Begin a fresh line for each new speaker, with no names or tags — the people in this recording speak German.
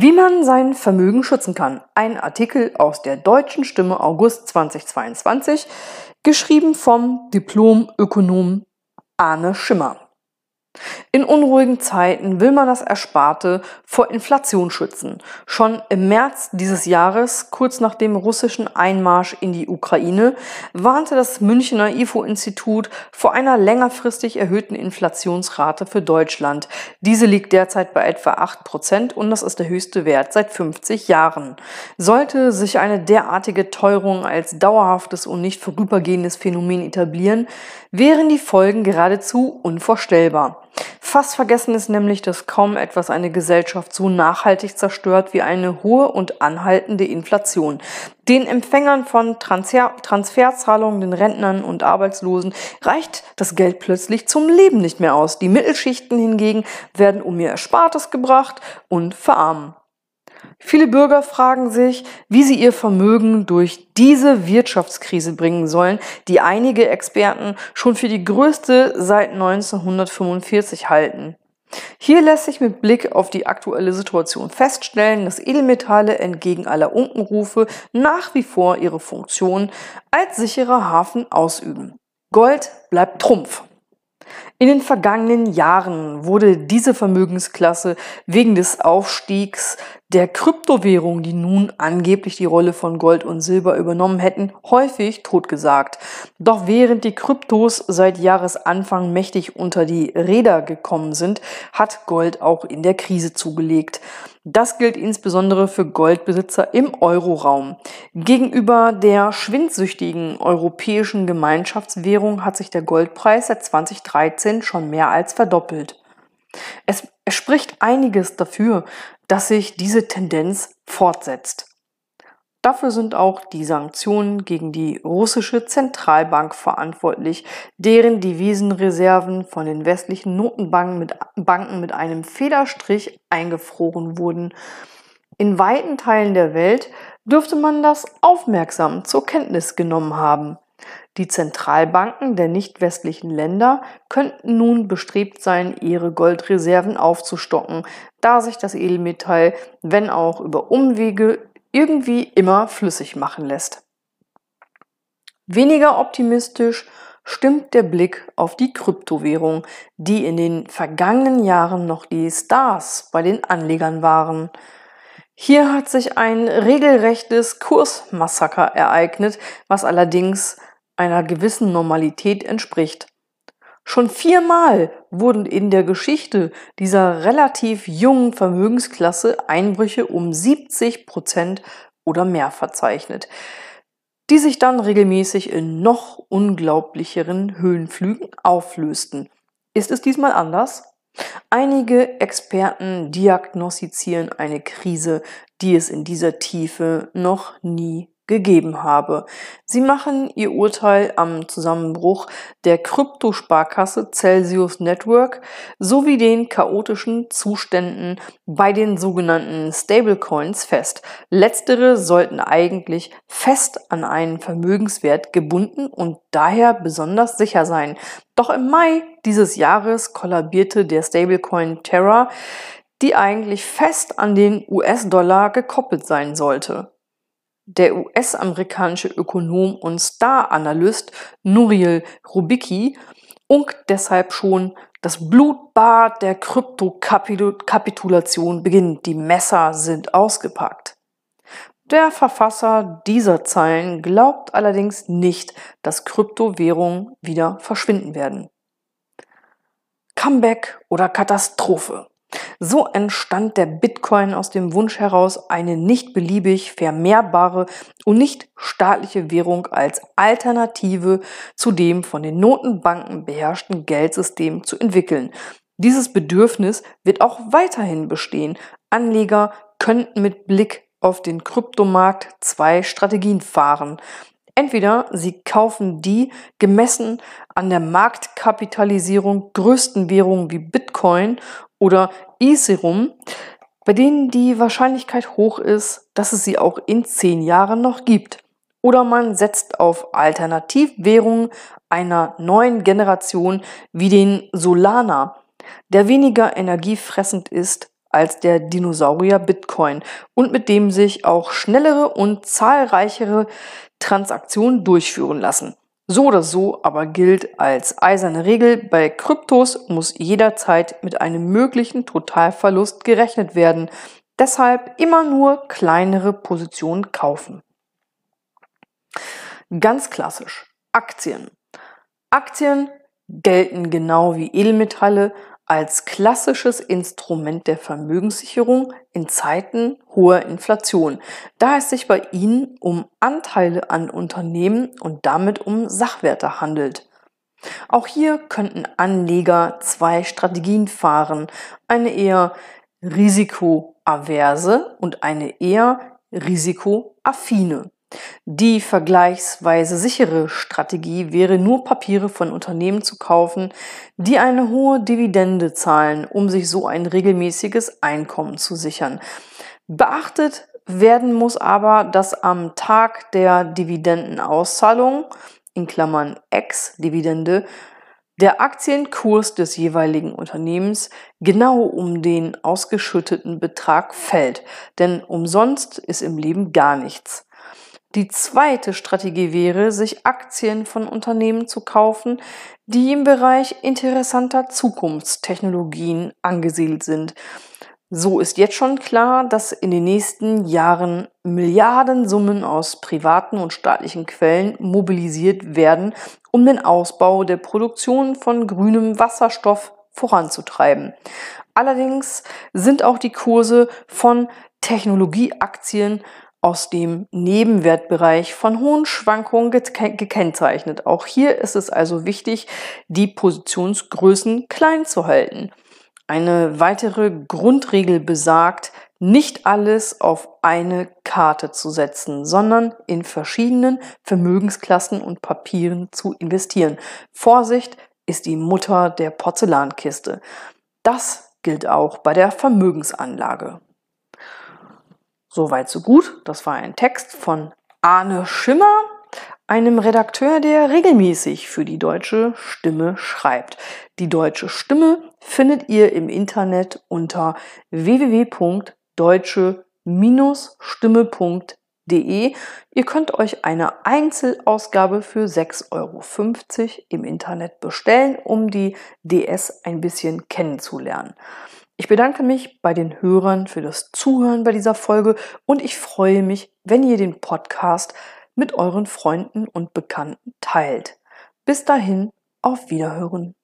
Wie man sein Vermögen schützen kann. Ein Artikel aus der Deutschen Stimme August 2022, geschrieben vom Diplom-Ökonom Arne Schimmer. In unruhigen Zeiten will man das Ersparte vor Inflation schützen. Schon im März dieses Jahres, kurz nach dem russischen Einmarsch in die Ukraine, warnte das Münchner IFO-Institut vor einer längerfristig erhöhten Inflationsrate für Deutschland. Diese liegt derzeit bei etwa 8 Prozent und das ist der höchste Wert seit 50 Jahren. Sollte sich eine derartige Teuerung als dauerhaftes und nicht vorübergehendes Phänomen etablieren, wären die Folgen geradezu unvorstellbar. Fast vergessen ist nämlich, dass kaum etwas eine Gesellschaft so nachhaltig zerstört wie eine hohe und anhaltende Inflation. Den Empfängern von Transfer Transferzahlungen, den Rentnern und Arbeitslosen reicht das Geld plötzlich zum Leben nicht mehr aus. Die Mittelschichten hingegen werden um ihr Erspartes gebracht und verarmen. Viele Bürger fragen sich, wie sie ihr Vermögen durch diese Wirtschaftskrise bringen sollen, die einige Experten schon für die größte seit 1945 halten. Hier lässt sich mit Blick auf die aktuelle Situation feststellen, dass Edelmetalle entgegen aller Unkenrufe nach wie vor ihre Funktion als sicherer Hafen ausüben. Gold bleibt Trumpf. In den vergangenen Jahren wurde diese Vermögensklasse wegen des Aufstiegs der Kryptowährung, die nun angeblich die Rolle von Gold und Silber übernommen hätten, häufig totgesagt. Doch während die Kryptos seit Jahresanfang mächtig unter die Räder gekommen sind, hat Gold auch in der Krise zugelegt. Das gilt insbesondere für Goldbesitzer im Euroraum. Gegenüber der schwindsüchtigen europäischen Gemeinschaftswährung hat sich der Goldpreis seit 2013 schon mehr als verdoppelt. Es, es spricht einiges dafür, dass sich diese Tendenz fortsetzt. Dafür sind auch die Sanktionen gegen die russische Zentralbank verantwortlich, deren Devisenreserven von den westlichen Notenbanken mit, Banken mit einem Federstrich eingefroren wurden. In weiten Teilen der Welt dürfte man das aufmerksam zur Kenntnis genommen haben. Die Zentralbanken der nicht westlichen Länder könnten nun bestrebt sein, ihre Goldreserven aufzustocken, da sich das Edelmetall, wenn auch über Umwege, irgendwie immer flüssig machen lässt. Weniger optimistisch stimmt der Blick auf die Kryptowährung, die in den vergangenen Jahren noch die Stars bei den Anlegern waren. Hier hat sich ein regelrechtes Kursmassaker ereignet, was allerdings einer gewissen Normalität entspricht. Schon viermal wurden in der Geschichte dieser relativ jungen Vermögensklasse Einbrüche um 70 Prozent oder mehr verzeichnet, die sich dann regelmäßig in noch unglaublicheren Höhenflügen auflösten. Ist es diesmal anders? Einige Experten diagnostizieren eine Krise, die es in dieser Tiefe noch nie gegeben habe. Sie machen ihr Urteil am Zusammenbruch der Kryptosparkasse Celsius Network sowie den chaotischen Zuständen bei den sogenannten Stablecoins fest. Letztere sollten eigentlich fest an einen Vermögenswert gebunden und daher besonders sicher sein. Doch im Mai dieses Jahres kollabierte der Stablecoin Terra, die eigentlich fest an den US-Dollar gekoppelt sein sollte. Der US-amerikanische Ökonom und Star-Analyst Nuriel Rubicki und deshalb schon das Blutbad der Kryptokapitulation beginnt. Die Messer sind ausgepackt. Der Verfasser dieser Zeilen glaubt allerdings nicht, dass Kryptowährungen wieder verschwinden werden. Comeback oder Katastrophe. So entstand der Bitcoin aus dem Wunsch heraus, eine nicht beliebig vermehrbare und nicht staatliche Währung als Alternative zu dem von den Notenbanken beherrschten Geldsystem zu entwickeln. Dieses Bedürfnis wird auch weiterhin bestehen. Anleger könnten mit Blick auf den Kryptomarkt zwei Strategien fahren. Entweder sie kaufen die gemessen an der Marktkapitalisierung größten Währungen wie Bitcoin oder Ethereum, bei denen die Wahrscheinlichkeit hoch ist, dass es sie auch in zehn Jahren noch gibt. Oder man setzt auf Alternativwährungen einer neuen Generation wie den Solana, der weniger energiefressend ist als der Dinosaurier Bitcoin und mit dem sich auch schnellere und zahlreichere Transaktionen durchführen lassen. So oder so aber gilt als eiserne Regel, bei Kryptos muss jederzeit mit einem möglichen Totalverlust gerechnet werden. Deshalb immer nur kleinere Positionen kaufen. Ganz klassisch. Aktien. Aktien gelten genau wie Edelmetalle als klassisches Instrument der Vermögenssicherung in Zeiten hoher Inflation, da es sich bei ihnen um Anteile an Unternehmen und damit um Sachwerte handelt. Auch hier könnten Anleger zwei Strategien fahren, eine eher risikoaverse und eine eher risikoaffine. Die vergleichsweise sichere Strategie wäre nur Papiere von Unternehmen zu kaufen, die eine hohe Dividende zahlen, um sich so ein regelmäßiges Einkommen zu sichern. Beachtet werden muss aber, dass am Tag der Dividendenauszahlung in Klammern Ex-Dividende der Aktienkurs des jeweiligen Unternehmens genau um den ausgeschütteten Betrag fällt, denn umsonst ist im Leben gar nichts. Die zweite Strategie wäre, sich Aktien von Unternehmen zu kaufen, die im Bereich interessanter Zukunftstechnologien angesiedelt sind. So ist jetzt schon klar, dass in den nächsten Jahren Milliardensummen aus privaten und staatlichen Quellen mobilisiert werden, um den Ausbau der Produktion von grünem Wasserstoff voranzutreiben. Allerdings sind auch die Kurse von Technologieaktien aus dem Nebenwertbereich von hohen Schwankungen gekennzeichnet. Auch hier ist es also wichtig, die Positionsgrößen klein zu halten. Eine weitere Grundregel besagt, nicht alles auf eine Karte zu setzen, sondern in verschiedenen Vermögensklassen und Papieren zu investieren. Vorsicht ist die Mutter der Porzellankiste. Das gilt auch bei der Vermögensanlage. Soweit so gut. Das war ein Text von Arne Schimmer, einem Redakteur, der regelmäßig für die deutsche Stimme schreibt. Die deutsche Stimme findet ihr im Internet unter www.deutsche-stimme.de. Ihr könnt euch eine Einzelausgabe für 6,50 Euro im Internet bestellen, um die DS ein bisschen kennenzulernen. Ich bedanke mich bei den Hörern für das Zuhören bei dieser Folge und ich freue mich, wenn ihr den Podcast mit euren Freunden und Bekannten teilt. Bis dahin, auf Wiederhören.